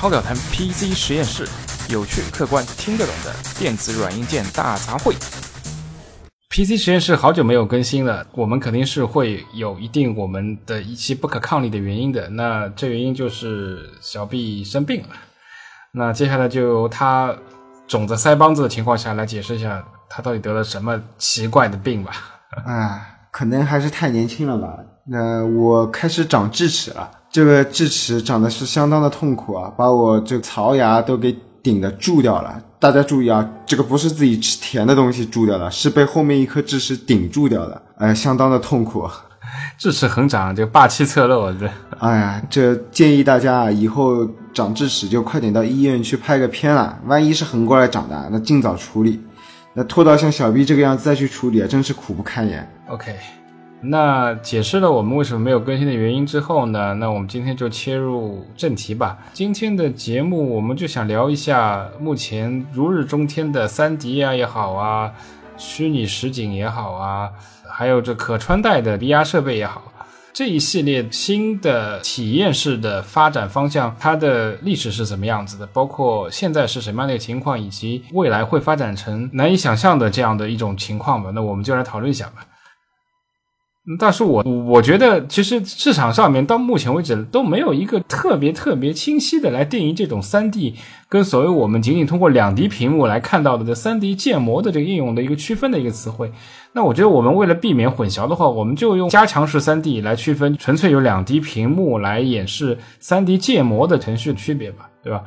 超表谈 PC 实验室，有趣、客观、听得懂的电子软硬件大杂烩。PC 实验室好久没有更新了，我们肯定是会有一定我们的一些不可抗力的原因的。那这原因就是小 B 生病了。那接下来就由他肿着腮帮子的情况下来解释一下，他到底得了什么奇怪的病吧。哎，可能还是太年轻了吧。那我开始长智齿了，这个智齿长得是相当的痛苦啊，把我这槽牙都给顶的蛀掉了。大家注意啊，这个不是自己吃甜的东西蛀掉的，是被后面一颗智齿顶住掉的，哎，相当的痛苦。智齿横长，这霸气侧漏，这。哎呀，这建议大家啊，以后长智齿就快点到医院去拍个片了，万一是横过来长的，那尽早处理。那拖到像小 B 这个样子再去处理啊，真是苦不堪言。OK。那解释了我们为什么没有更新的原因之后呢？那我们今天就切入正题吧。今天的节目我们就想聊一下目前如日中天的三 D 啊也好啊，虚拟实景也好啊，还有这可穿戴的 VR 设备也好，这一系列新的体验式的发展方向，它的历史是怎么样子的？包括现在是什么样的情况，以及未来会发展成难以想象的这样的一种情况吧？那我们就来讨论一下吧。但是我我觉得，其实市场上面到目前为止都没有一个特别特别清晰的来定义这种三 D 跟所谓我们仅仅通过两 D 屏幕来看到的这三 D 建模的这个应用的一个区分的一个词汇。那我觉得我们为了避免混淆的话，我们就用加强式三 D 来区分纯粹有两 D 屏幕来演示三 D 建模的程序的区别吧，对吧？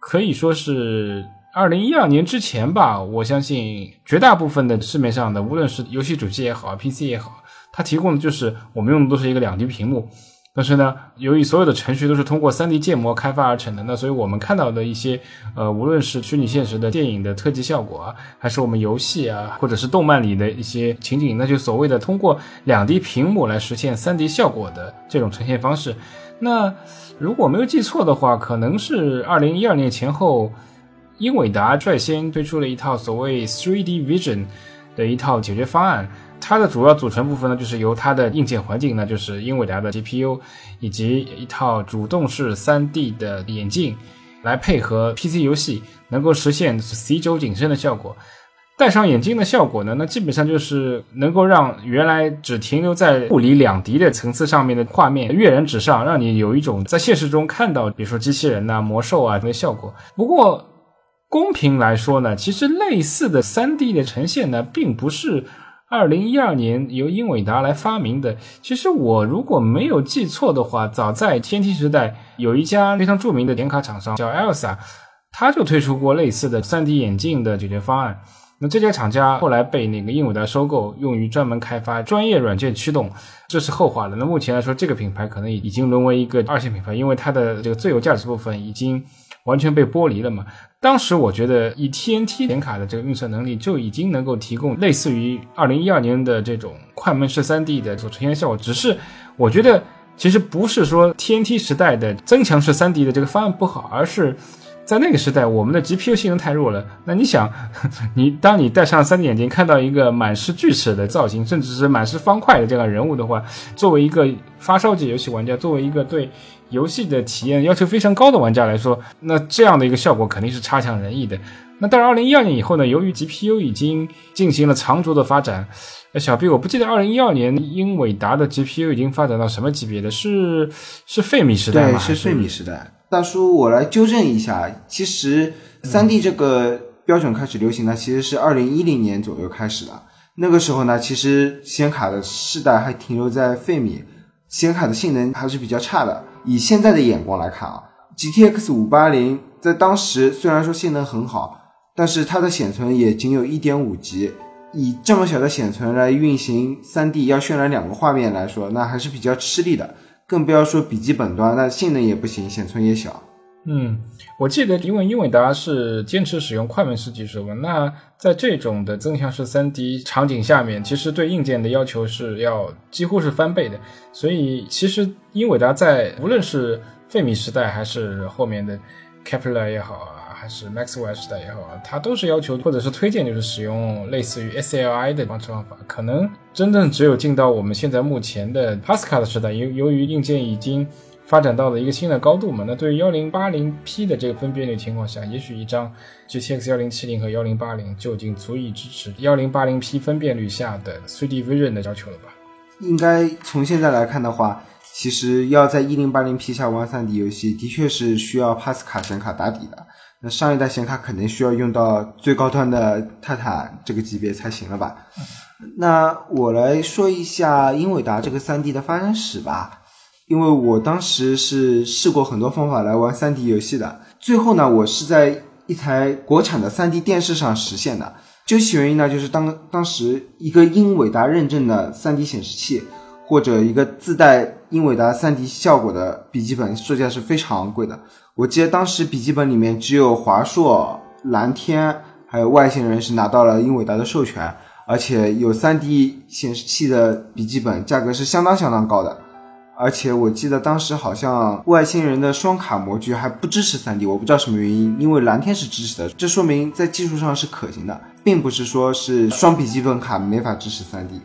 可以说是。二零一二年之前吧，我相信绝大部分的市面上的，无论是游戏主机也好，PC 也好，它提供的就是我们用的都是一个两 D 屏幕。但是呢，由于所有的程序都是通过三 D 建模开发而成的，那所以我们看到的一些呃，无论是虚拟现实的电影的特技效果啊，还是我们游戏啊，或者是动漫里的一些情景，那就所谓的通过两 D 屏幕来实现三 D 效果的这种呈现方式。那如果没有记错的话，可能是二零一二年前后。英伟达率先推出了一套所谓 3D Vision 的一套解决方案，它的主要组成部分呢，就是由它的硬件环境呢，就是英伟达的 GPU，以及一套主动式 3D 的眼镜，来配合 PC 游戏，能够实现 C 轴景深的效果。戴上眼镜的效果呢，那基本上就是能够让原来只停留在物理两 D 的层次上面的画面跃然纸上，让你有一种在现实中看到，比如说机器人呐、魔兽啊这些效果。不过，公平来说呢，其实类似的三 D 的呈现呢，并不是二零一二年由英伟达来发明的。其实我如果没有记错的话，早在天梯时代，有一家非常著名的显卡厂商叫 Elsa，他就推出过类似的三 D 眼镜的解决方案。那这家厂家后来被那个英伟达收购，用于专门开发专业软件驱动，这是后话了。那目前来说，这个品牌可能已经沦为一个二线品牌，因为它的这个最有价值部分已经。完全被剥离了嘛？当时我觉得以 TNT 显卡的这个运算能力就已经能够提供类似于二零一二年的这种快门式 3D 的所呈现效果。只是我觉得其实不是说 TNT 时代的增强式 3D 的这个方案不好，而是。在那个时代，我们的 GPU 性能太弱了。那你想，你当你戴上 3D 眼镜，看到一个满是锯齿的造型，甚至是满是方块的这样人物的话，作为一个发烧级游戏玩家，作为一个对游戏的体验要求非常高的玩家来说，那这样的一个效果肯定是差强人意的。那到了二零一二年以后呢，由于 GPU 已经进行了长足的发展，小 B，我不记得二零一二年英伟达的 GPU 已经发展到什么级别的？是是费米时代吗？是费米时代。大叔，我来纠正一下，其实三 D 这个标准开始流行呢，其实是二零一零年左右开始的。那个时候呢，其实显卡的世代还停留在费米，显卡的性能还是比较差的。以现在的眼光来看啊，GTX 五八零在当时虽然说性能很好，但是它的显存也仅有一点五 G，以这么小的显存来运行三 D 要渲染两个画面来说，那还是比较吃力的。更不要说笔记本端，那性能也不行，显存也小。嗯，我记得，因为英伟达是坚持使用快门式技术嘛，那在这种的增强式 3D 场景下面，其实对硬件的要求是要几乎是翻倍的。所以，其实英伟达在无论是费米时代还是后面的 Kepler 也好啊。还是 Maxwell 时代也好啊，它都是要求或者是推荐，就是使用类似于 SLI 的方式方法。可能真正只有进到我们现在目前的 Pascal 的时代，由由于硬件已经发展到了一个新的高度嘛。那对于幺零八零 P 的这个分辨率情况下，也许一张 GTX 幺零七零和幺零八零就已经足以支持幺零八零 P 分辨率下的 3D Vision 的要求了吧？应该从现在来看的话，其实要在一零八零 P 下玩 3D 游戏，的确是需要帕斯卡显卡打底的。那上一代显卡肯定需要用到最高端的泰坦这个级别才行了吧？那我来说一下英伟达这个 3D 的发展史吧，因为我当时是试过很多方法来玩 3D 游戏的，最后呢，我是在一台国产的 3D 电视上实现的。究其原因呢，就是当当时一个英伟达认证的 3D 显示器，或者一个自带英伟达 3D 效果的笔记本，售价是非常昂贵的。我记得当时笔记本里面只有华硕、蓝天还有外星人是拿到了英伟达的授权。而且有 3D 显示器的笔记本价格是相当相当高的，而且我记得当时好像外星人的双卡模具还不支持 3D，我不知道什么原因，因为蓝天是支持的，这说明在技术上是可行的，并不是说是双笔记本卡没法支持 3D。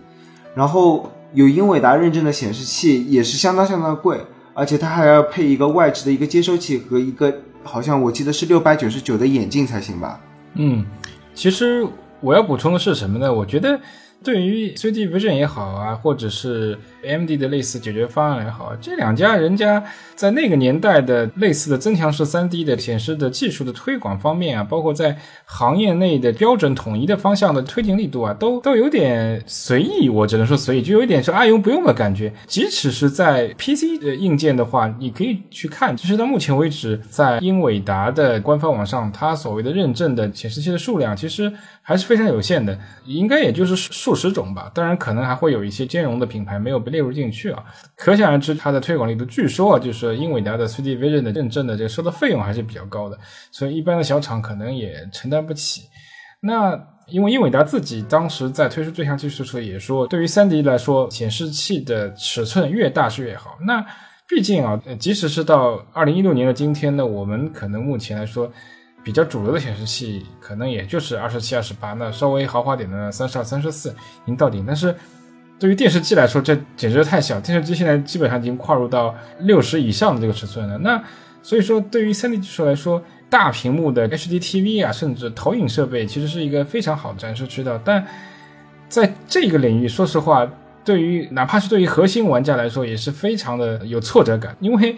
然后有英伟达认证的显示器也是相当相当贵，而且它还要配一个外置的一个接收器和一个好像我记得是六百九十九的眼镜才行吧？嗯，其实。我要补充的是什么呢？我觉得，对于 3D Vision 也好啊，或者是 AMD 的类似解决方案也好，这两家人家在那个年代的类似的增强式 3D 的显示的技术的推广方面啊，包括在行业内的标准统一的方向的推进力度啊，都都有点随意。我只能说随意，就有一点是爱用不用的感觉。即使是在 PC 的硬件的话，你可以去看，其实到目前为止，在英伟达的官方网上，它所谓的认证的显示器的数量，其实。还是非非常有限的，应该也就是数十种吧。当然，可能还会有一些兼容的品牌没有被列入进去啊。可想而知，它的推广力度，据说啊，就是英伟达的 3D Vision 的认证的这个收的费用还是比较高的，所以一般的小厂可能也承担不起。那因为英伟达自己当时在推出这项技术时也说，对于 3D 来说，显示器的尺寸越大是越好。那毕竟啊，即使是到2016年的今天呢，我们可能目前来说。比较主流的显示器可能也就是二十七、二十八，那稍微豪华点的三十二、三十四已经到顶。但是对于电视机来说，这简直太小。电视机现在基本上已经跨入到六十以上的这个尺寸了。那所以说，对于 3D 技术来说，大屏幕的 HDTV 啊，甚至投影设备，其实是一个非常好的展示渠道。但在这个领域，说实话，对于哪怕是对于核心玩家来说，也是非常的有挫折感，因为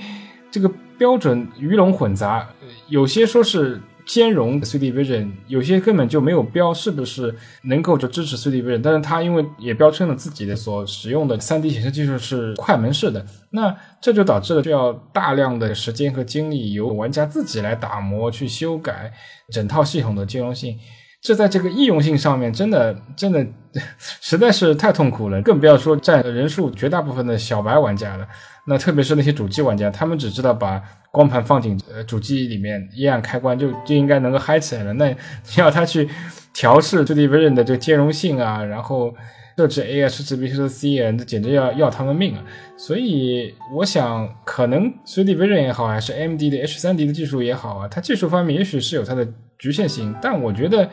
这个标准鱼龙混杂，有些说是。兼容 3D Vision，有些根本就没有标是不是能够就支持 3D Vision，但是它因为也标称了自己的所使用的 3D 显示技术是快门式的，那这就导致了需要大量的时间和精力由玩家自己来打磨去修改整套系统的兼容性，这在这个易用性上面真的真的 实在是太痛苦了，更不要说占人数绝大部分的小白玩家了。那特别是那些主机玩家，他们只知道把光盘放进呃主机里面，一按开关就就应该能够嗨起来了。那要他去调试 3D Vision 的这个兼容性啊，然后设置 A 啊，设置 B 设置 C 啊，这简直要要他们命啊！所以我想，可能 3D Vision 也好，还是 MD 的 H3D 的技术也好啊，它技术方面也许是有它的局限性，但我觉得。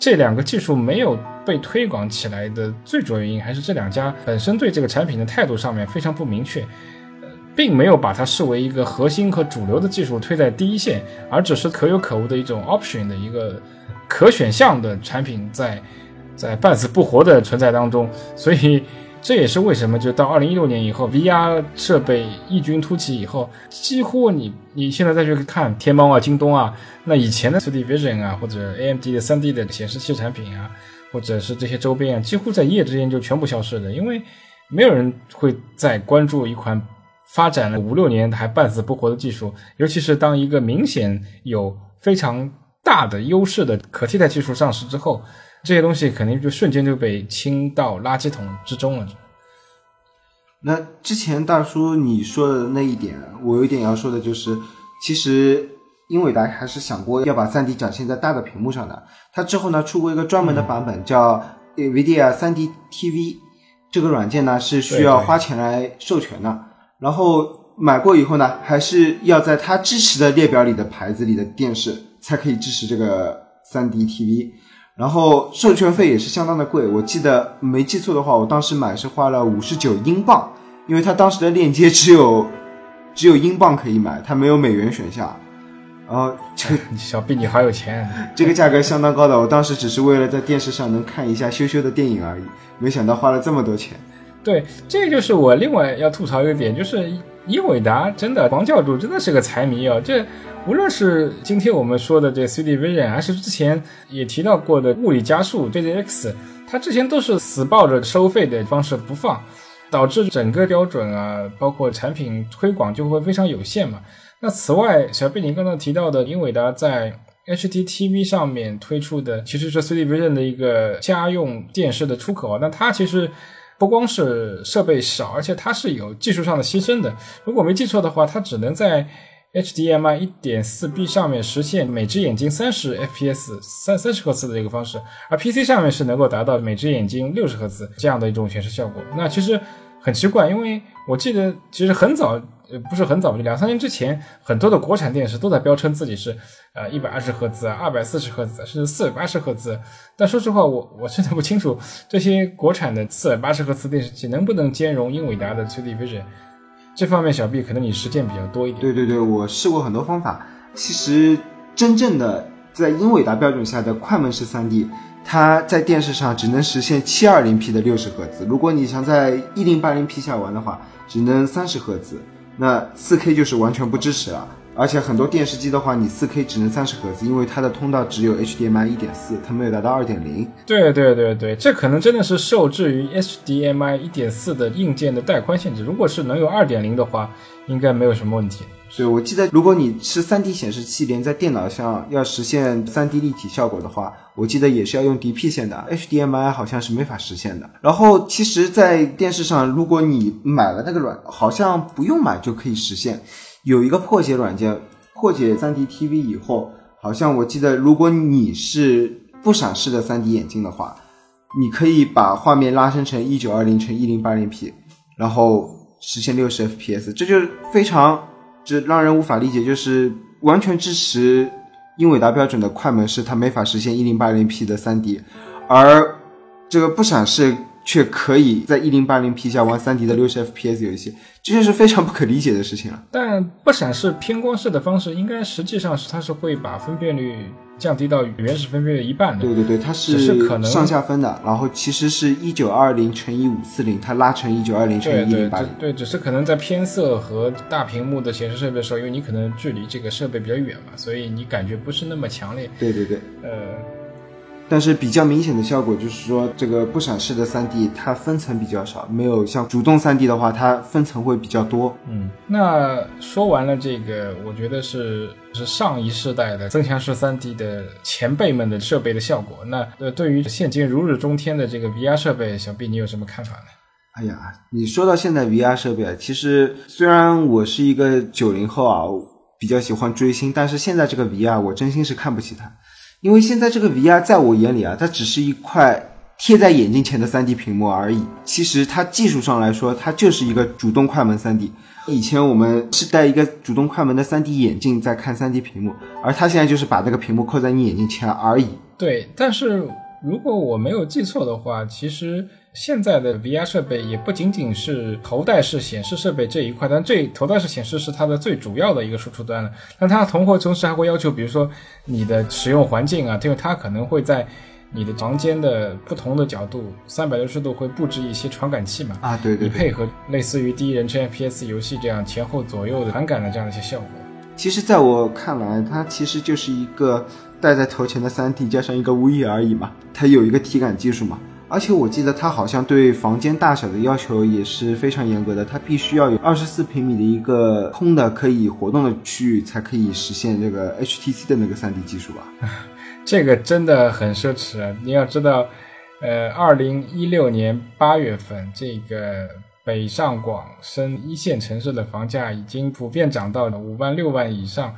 这两个技术没有被推广起来的最主要原因，还是这两家本身对这个产品的态度上面非常不明确，呃，并没有把它视为一个核心和主流的技术推在第一线，而只是可有可无的一种 option 的一个可选项的产品，在在半死不活的存在当中，所以。这也是为什么，就到二零一六年以后，VR 设备异军突起以后，几乎你你现在再去看天猫啊、京东啊，那以前的 3D Vision 啊，或者 AMD 的 3D 的显示器产品啊，或者是这些周边啊，几乎在一夜之间就全部消失了，因为没有人会再关注一款发展了五六年还半死不活的技术，尤其是当一个明显有非常大的优势的可替代技术上市之后。这些东西肯定就瞬间就被清到垃圾桶之中了。那之前大叔你说的那一点，我有一点要说的就是，其实英伟达还是想过要把 3D 展现在大的屏幕上的。它之后呢出过一个专门的版本，叫 NVIDIA 3D TV，这个软件呢是需要花钱来授权的。然后买过以后呢，还是要在它支持的列表里的牌子里的电视才可以支持这个 3D TV。然后授权费也是相当的贵，我记得没记错的话，我当时买是花了五十九英镑，因为它当时的链接只有 只有英镑可以买，它没有美元选项。然后这个 小毕你好有钱，这个价格相当高的，我当时只是为了在电视上能看一下羞羞的电影而已，没想到花了这么多钱。对，这就是我另外要吐槽一个点，就是英伟达真的黄教主真的是个财迷啊！这无论是今天我们说的这 CD Vision，还是之前也提到过的物理加速 JZX，它之前都是死抱着收费的方式不放，导致整个标准啊，包括产品推广就会非常有限嘛。那此外，小贝你刚刚提到的英伟达在 HDTV 上面推出的，其实是 CD Vision 的一个家用电视的出口。那它其实不光是设备少，而且它是有技术上的牺牲的。如果没记错的话，它只能在 HDMI 1.4B 上面实现每只眼睛三十 FPS 三三十赫兹的一个方式，而 PC 上面是能够达到每只眼睛六十赫兹这样的一种显示效果。那其实很奇怪，因为我记得其实很早。呃，不是很早，就两三年之前，很多的国产电视都在标称自己是，呃，一百二十赫兹，二百四十赫兹，甚至四百八十赫兹。但说实话，我我真的不清楚这些国产的四百八十赫兹电视机能不能兼容英伟达的 3D Vision。这方面，小 B 可能你实践比较多一点。对对对，我试过很多方法。其实，真正的在英伟达标准下的快门式 3D，它在电视上只能实现 720P 的六十赫兹。如果你想在 1080P 下玩的话，只能三十赫兹。那 4K 就是完全不支持了，而且很多电视机的话，你四 K 只能三十赫兹，因为它的通道只有 HDMI 一点四，它没有达到二点零。对对对对，这可能真的是受制于 HDMI 一点四的硬件的带宽限制。如果是能有二点零的话，应该没有什么问题。所以，我记得如果你是三 D 显示器连在电脑上要实现三 D 立体效果的话，我记得也是要用 DP 线的，HDMI 好像是没法实现的。然后其实，在电视上，如果你买了那个软，好像不用买就可以实现。有一个破解软件，破解 3D TV 以后，好像我记得，如果你是不闪示的 3D 眼镜的话，你可以把画面拉伸成1920乘 1080P，然后实现60 FPS，这就是非常。这让人无法理解，就是完全支持英伟达标准的快门式，它没法实现一零八零 P 的三 D，而这个不闪示却可以在一零八零 P 下玩三 D 的六十 FPS 游戏，这就是非常不可理解的事情了。但不闪示偏光式的方式，应该实际上是它是会把分辨率。降低到原始分辨率一半的，对对对，它是可能上下分的，然后其实是一九二零乘以五四零，它拉成一九二零乘以一零八零，对，只是可能在偏色和大屏幕的显示设备的时候，因为你可能距离这个设备比较远嘛，所以你感觉不是那么强烈。对对对，呃。但是比较明显的效果就是说，这个不闪式的 3D 它分层比较少，没有像主动 3D 的话，它分层会比较多。嗯，那说完了这个，我觉得是是上一世代的增强式 3D 的前辈们的设备的效果。那呃，对于现今如日中天的这个 VR 设备，小毕你有什么看法呢？哎呀，你说到现在 VR 设备，其实虽然我是一个九零后啊，比较喜欢追星，但是现在这个 VR 我真心是看不起它。因为现在这个 VR 在我眼里啊，它只是一块贴在眼镜前的 3D 屏幕而已。其实它技术上来说，它就是一个主动快门 3D。以前我们是戴一个主动快门的 3D 眼镜在看 3D 屏幕，而它现在就是把那个屏幕扣在你眼睛前而已。对，但是如果我没有记错的话，其实。现在的 VR 设备也不仅仅是头戴式显示设备这一块，但这头戴式显示是它的最主要的一个输出端了。但它同会同时还会要求，比如说你的使用环境啊，因为它可能会在你的房间的不同的角度，三百六十度会布置一些传感器嘛？啊，对对。以配合类似于第一人称 FPS 游戏这样前后左右的传感的这样一些效果。其实，在我看来，它其实就是一个戴在头前的 3D 加上一个 V 而已嘛。它有一个体感技术嘛。而且我记得它好像对房间大小的要求也是非常严格的，它必须要有二十四平米的一个空的可以活动的区域，才可以实现这个 HTC 的那个 3D 技术吧？这个真的很奢侈啊！你要知道，呃，二零一六年八月份，这个北上广深一线城市的房价已经普遍涨到了五万六万以上，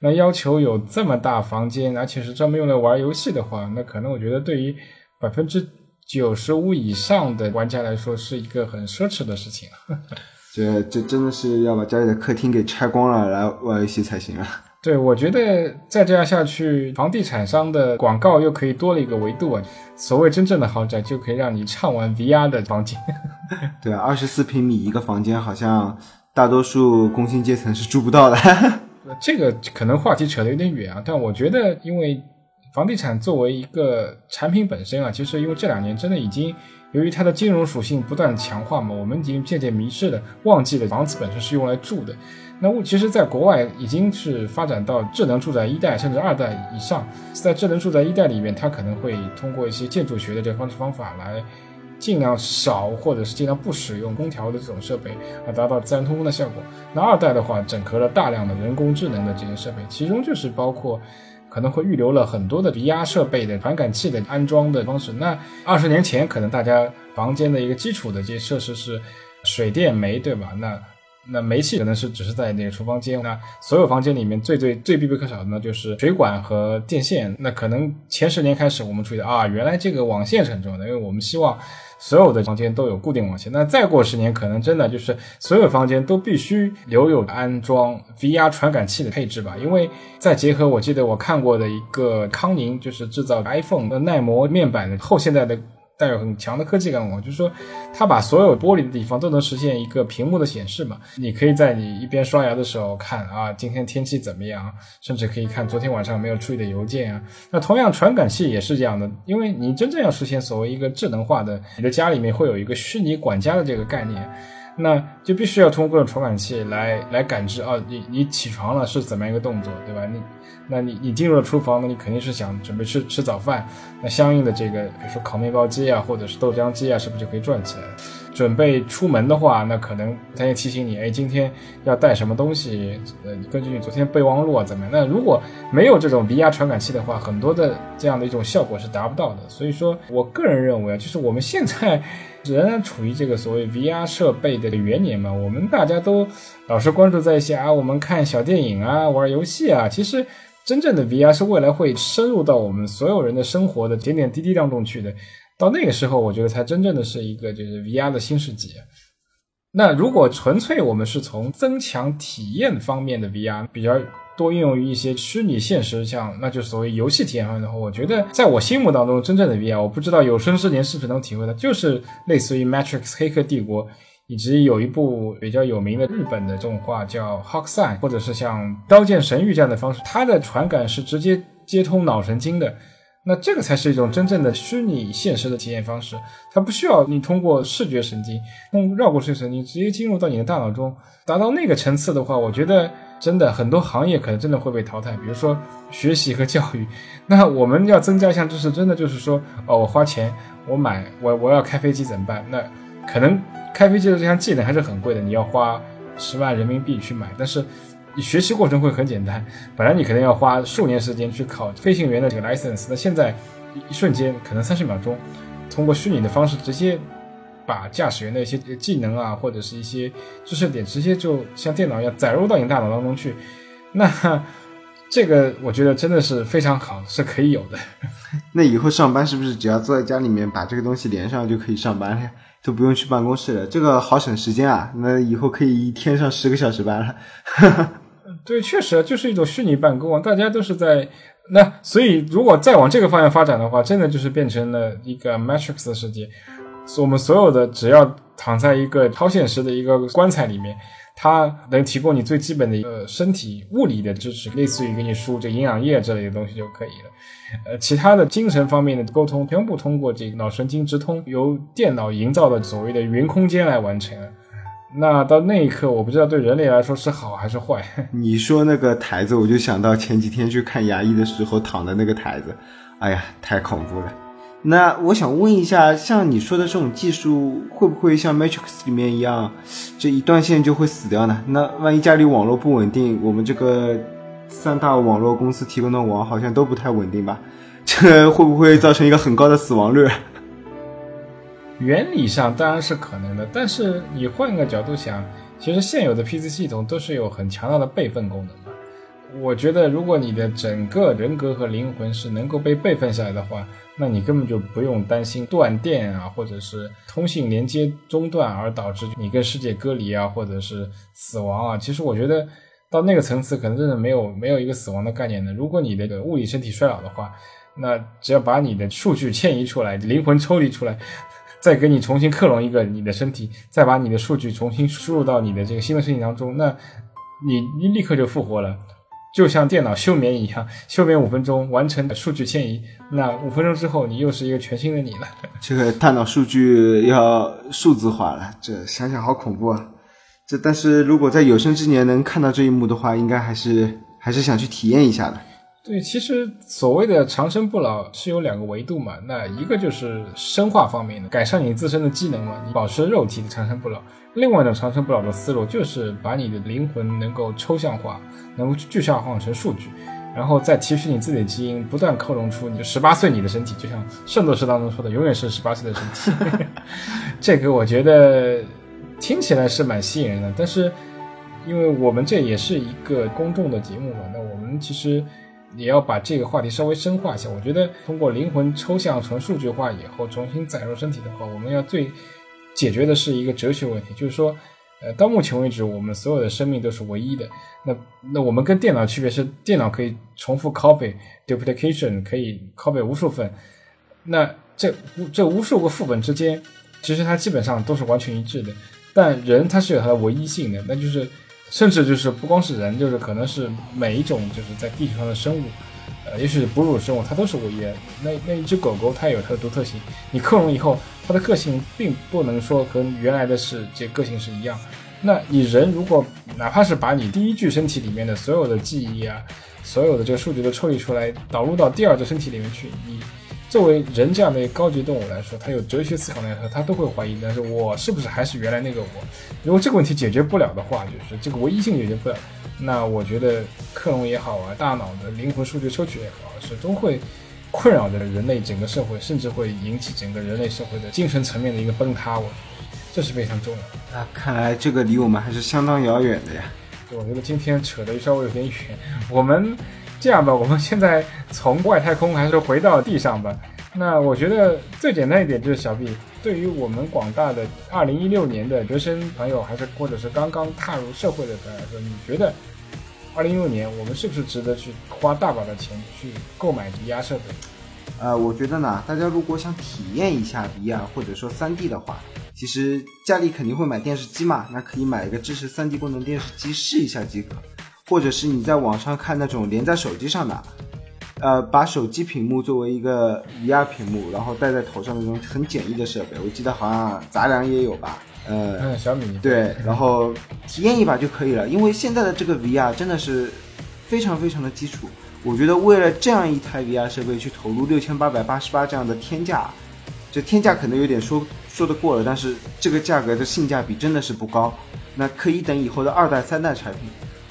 那要求有这么大房间，而且是专门用来玩游戏的话，那可能我觉得对于百分之九十五以上的玩家来说是一个很奢侈的事情，这这真的是要把家里的客厅给拆光了来玩游戏才行啊！对，我觉得再这样下去，房地产商的广告又可以多了一个维度啊！所谓真正的豪宅，就可以让你畅玩 VR 的房间。对啊，二十四平米一个房间，好像大多数工薪阶层是住不到的。这个可能话题扯得有点远啊，但我觉得，因为房地产作为一个产品本身啊，其实因为这两年真的已经由于它的金融属性不断强化嘛，我们已经渐渐迷失了，忘记了房子本身是用来住的。那其实，在国外已经是发展到智能住宅一代甚至二代以上，在智能住宅一代里面，它可能会通过一些建筑学的这个方式方法来。尽量少或者是尽量不使用空调的这种设备，来达到自然通风的效果。那二代的话，整合了大量的人工智能的这些设备，其中就是包括可能会预留了很多的离压设备的传感器的安装的方式。那二十年前，可能大家房间的一个基础的这些设施是水电煤，对吧？那那煤气可能是只是在那个厨房间，那所有房间里面最最最必不可少的呢就是水管和电线。那可能前十年开始，我们注意到啊，原来这个网线是很重要的，因为我们希望。所有的房间都有固定网线，那再过十年，可能真的就是所有房间都必须留有安装 VR 传感器的配置吧。因为再结合，我记得我看过的一个康宁，就是制造 iPhone 的耐磨面板的后现代的。带有很强的科技感，我就是说，它把所有玻璃的地方都能实现一个屏幕的显示嘛。你可以在你一边刷牙的时候看啊，今天天气怎么样，甚至可以看昨天晚上没有处理的邮件啊。那同样，传感器也是这样的，因为你真正要实现所谓一个智能化的，你的家里面会有一个虚拟管家的这个概念。那就必须要通过各种传感器来来感知啊，你你起床了是怎么样一个动作，对吧？你，那你你进入了厨房，那你肯定是想准备吃吃早饭，那相应的这个，比如说烤面包机啊，或者是豆浆机啊，是不是就可以转起来？准备出门的话，那可能它也提醒你，哎，今天要带什么东西？呃，根据你昨天备忘录啊怎么样？那如果没有这种 VR 传感器的话，很多的这样的一种效果是达不到的。所以说我个人认为啊，就是我们现在。仍然处于这个所谓 VR 设备的元年嘛，我们大家都老是关注在一些啊，我们看小电影啊，玩游戏啊。其实真正的 VR 是未来会深入到我们所有人的生活的点点滴滴当中去的。到那个时候，我觉得才真正的是一个就是 VR 的新世纪。那如果纯粹我们是从增强体验方面的 VR 比较。多应用于一些虚拟现实，像那就所谓游戏体验方面的话，我觉得在我心目当中，真正的 VR，我不知道有生之年是不是能体会到，就是类似于《Matrix 黑客帝国》，以及有一部比较有名的日本的动画叫《Hawk Sun》，或者是像《刀剑神域》这样的方式，它的传感是直接接通脑神经的。那这个才是一种真正的虚拟现实的体验方式，它不需要你通过视觉神经，通绕过视觉神经，直接进入到你的大脑中，达到那个层次的话，我觉得。真的很多行业可能真的会被淘汰，比如说学习和教育。那我们要增加一项知识，真的就是说，哦，我花钱，我买，我我要开飞机怎么办？那可能开飞机的这项技能还是很贵的，你要花十万人民币去买。但是学习过程会很简单，本来你可能要花数年时间去考飞行员的这个 license，那现在一瞬间可能三十秒钟，通过虚拟的方式直接。把驾驶员的一些技能啊，或者是一些知识点，直接就像电脑一样载入到你大脑当中去，那这个我觉得真的是非常好，是可以有的。那以后上班是不是只要坐在家里面把这个东西连上就可以上班了呀，都不用去办公室了？这个好省时间啊！那以后可以一天上十个小时班了。对，确实就是一种虚拟办公啊，大家都是在那，所以如果再往这个方向发展的话，真的就是变成了一个 Matrix 的世界。我们所有的只要躺在一个超现实的一个棺材里面，它能提供你最基本的一个身体物理的支持，类似于给你输这营养液之类的东西就可以了。呃，其他的精神方面的沟通全部通过这个脑神经直通，由电脑营造的所谓的云空间来完成。那到那一刻，我不知道对人类来说是好还是坏。你说那个台子，我就想到前几天去看牙医的时候躺的那个台子，哎呀，太恐怖了。那我想问一下，像你说的这种技术，会不会像 Matrix 里面一样，这一断线就会死掉呢？那万一家里网络不稳定，我们这个三大网络公司提供的网好像都不太稳定吧？这会不会造成一个很高的死亡率？原理上当然是可能的，但是你换个角度想，其实现有的 PC 系统都是有很强大的备份功能。我觉得，如果你的整个人格和灵魂是能够被备份下来的话，那你根本就不用担心断电啊，或者是通信连接中断而导致你跟世界隔离啊，或者是死亡啊。其实我觉得到那个层次，可能真的没有没有一个死亡的概念的。如果你的物理身体衰老的话，那只要把你的数据迁移出来，灵魂抽离出来，再给你重新克隆一个你的身体，再把你的数据重新输入到你的这个新的身体当中，那你你立刻就复活了，就像电脑休眠一样，休眠五分钟完成数据迁移，那五分钟之后你又是一个全新的你了。这个大脑数据要数字化了，这想想好恐怖啊！这但是如果在有生之年能看到这一幕的话，应该还是还是想去体验一下的。对，其实所谓的长生不老是有两个维度嘛，那一个就是生化方面的，改善你自身的机能嘛，你保持肉体的长生不老；另外一种长生不老的思路就是把你的灵魂能够抽象化，能够具象化成数据，然后再提取你自己的基因，不断克隆出你十八岁你的身体，就像圣斗士当中说的，永远是十八岁的身体。这个我觉得听起来是蛮吸引人的，但是因为我们这也是一个公众的节目嘛，那我们其实。也要把这个话题稍微深化一下。我觉得通过灵魂抽象成数据化以后，重新载入身体的话，我们要最解决的是一个哲学问题，就是说，呃，到目前为止，我们所有的生命都是唯一的。那那我们跟电脑区别是，电脑可以重复 copy duplication，可以 copy 无数份。那这这无数个副本之间，其实它基本上都是完全一致的。但人他是有它的唯一性的，那就是。甚至就是不光是人，就是可能是每一种就是在地球上的生物，呃，也许是哺乳生物，它都是唯一的。那那一只狗狗，它有它的独特性。你克隆以后，它的个性并不能说和原来的是这个性是一样。那你人如果哪怕是把你第一具身体里面的所有的记忆啊，所有的这个数据都抽离出来，导入到第二个身体里面去，你。作为人这样的高级动物来说，他有哲学思考来说，他都会怀疑，但是我是不是还是原来那个我？如果这个问题解决不了的话，就是这个唯一性解决不了，那我觉得克隆也好啊，大脑的灵魂数据抽取也好，始终会困扰着人类整个社会，甚至会引起整个人类社会的精神层面的一个崩塌。我觉得这是非常重要的。那看来这个离我们还是相当遥远的呀。我觉得今天扯得稍微有点远，我们。这样吧，我们现在从外太空还是回到地上吧。那我觉得最简单一点就是小 B，对于我们广大的二零一六年的学生朋友，还是或者是刚刚踏入社会的朋友来说，你觉得二零一六年我们是不是值得去花大把的钱去购买 VR 设备？呃，我觉得呢，大家如果想体验一下 VR 或者说三 D 的话，其实家里肯定会买电视机嘛，那可以买一个支持三 D 功能电视机试一下即可。或者是你在网上看那种连在手机上的，呃，把手机屏幕作为一个 VR 屏幕，然后戴在头上那种很简易的设备，我记得好像杂粮也有吧？呃，小米对，然后体验一把就可以了。因为现在的这个 VR 真的是非常非常的基础，我觉得为了这样一台 VR 设备去投入六千八百八十八这样的天价，这天价可能有点说说得过了，但是这个价格的性价比真的是不高。那可以等以后的二代、三代产品。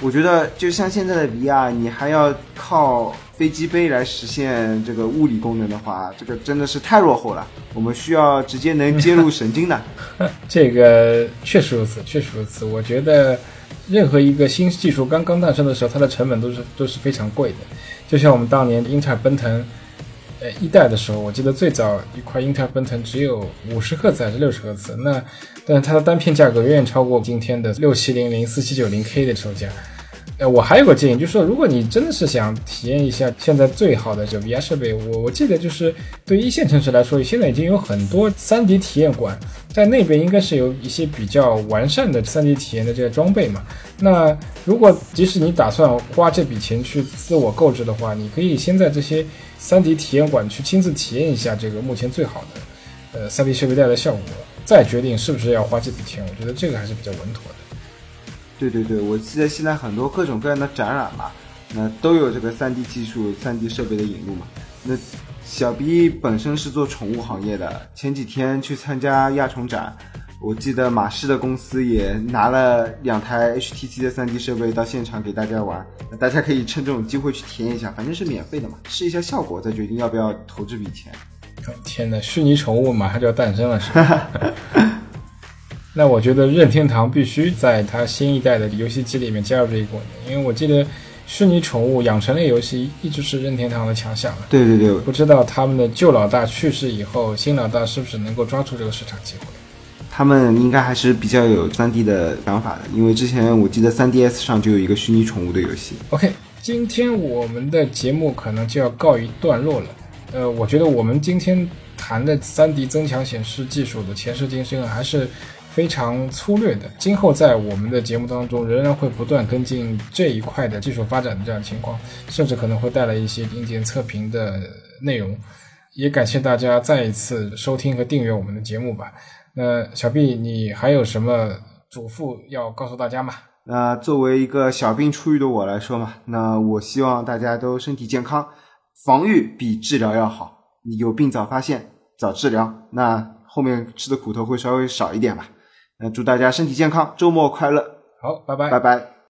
我觉得就像现在的 VR，你还要靠飞机杯来实现这个物理功能的话，这个真的是太落后了。我们需要直接能接入神经的。这个确实如此，确实如此。我觉得任何一个新技术刚刚诞生的时候，它的成本都是都是非常贵的。就像我们当年英特尔奔腾，呃，一代的时候，我记得最早一块英特尔奔腾只有五十赫兹还是六十赫兹，那但它的单片价格远远超过今天的六七零零、四七九零 K 的售价。我还有个建议，就是说，如果你真的是想体验一下现在最好的这 VR 设备，我我记得就是对一线城市来说，现在已经有很多 3D 体验馆，在那边应该是有一些比较完善的 3D 体验的这些装备嘛。那如果即使你打算花这笔钱去自我购置的话，你可以先在这些 3D 体验馆去亲自体验一下这个目前最好的呃 3D 设备带来的效果，再决定是不是要花这笔钱。我觉得这个还是比较稳妥的。对对对，我记得现在很多各种各样的展览嘛，那都有这个 3D 技术、3D 设备的引入嘛。那小 B 本身是做宠物行业的，前几天去参加亚宠展，我记得马氏的公司也拿了两台 HTC 的 3D 设备到现场给大家玩，大家可以趁这种机会去体验一下，反正是免费的嘛，试一下效果再决定要不要投这笔钱。天呐，虚拟宠物马上就要诞生了，是吧？那我觉得任天堂必须在它新一代的游戏机里面加入这一功能，因为我记得虚拟宠物养成类游戏一直是任天堂的强项。对对对，不知道他们的旧老大去世以后，新老大是不是能够抓住这个市场机会？他们应该还是比较有 3D 的想法的，因为之前我记得 3DS 上就有一个虚拟宠物的游戏。OK，今天我们的节目可能就要告一段落了。呃，我觉得我们今天。谈的 3D 增强显示技术的前世今生还是非常粗略的。今后在我们的节目当中，仍然会不断跟进这一块的技术发展的这样情况，甚至可能会带来一些硬件测评的内容。也感谢大家再一次收听和订阅我们的节目吧。那小毕，你还有什么嘱咐要告诉大家吗？那作为一个小病初愈的我来说嘛，那我希望大家都身体健康，防御比治疗要好。你有病早发现，早治疗，那后面吃的苦头会稍微少一点吧。那祝大家身体健康，周末快乐，好，拜拜，拜拜。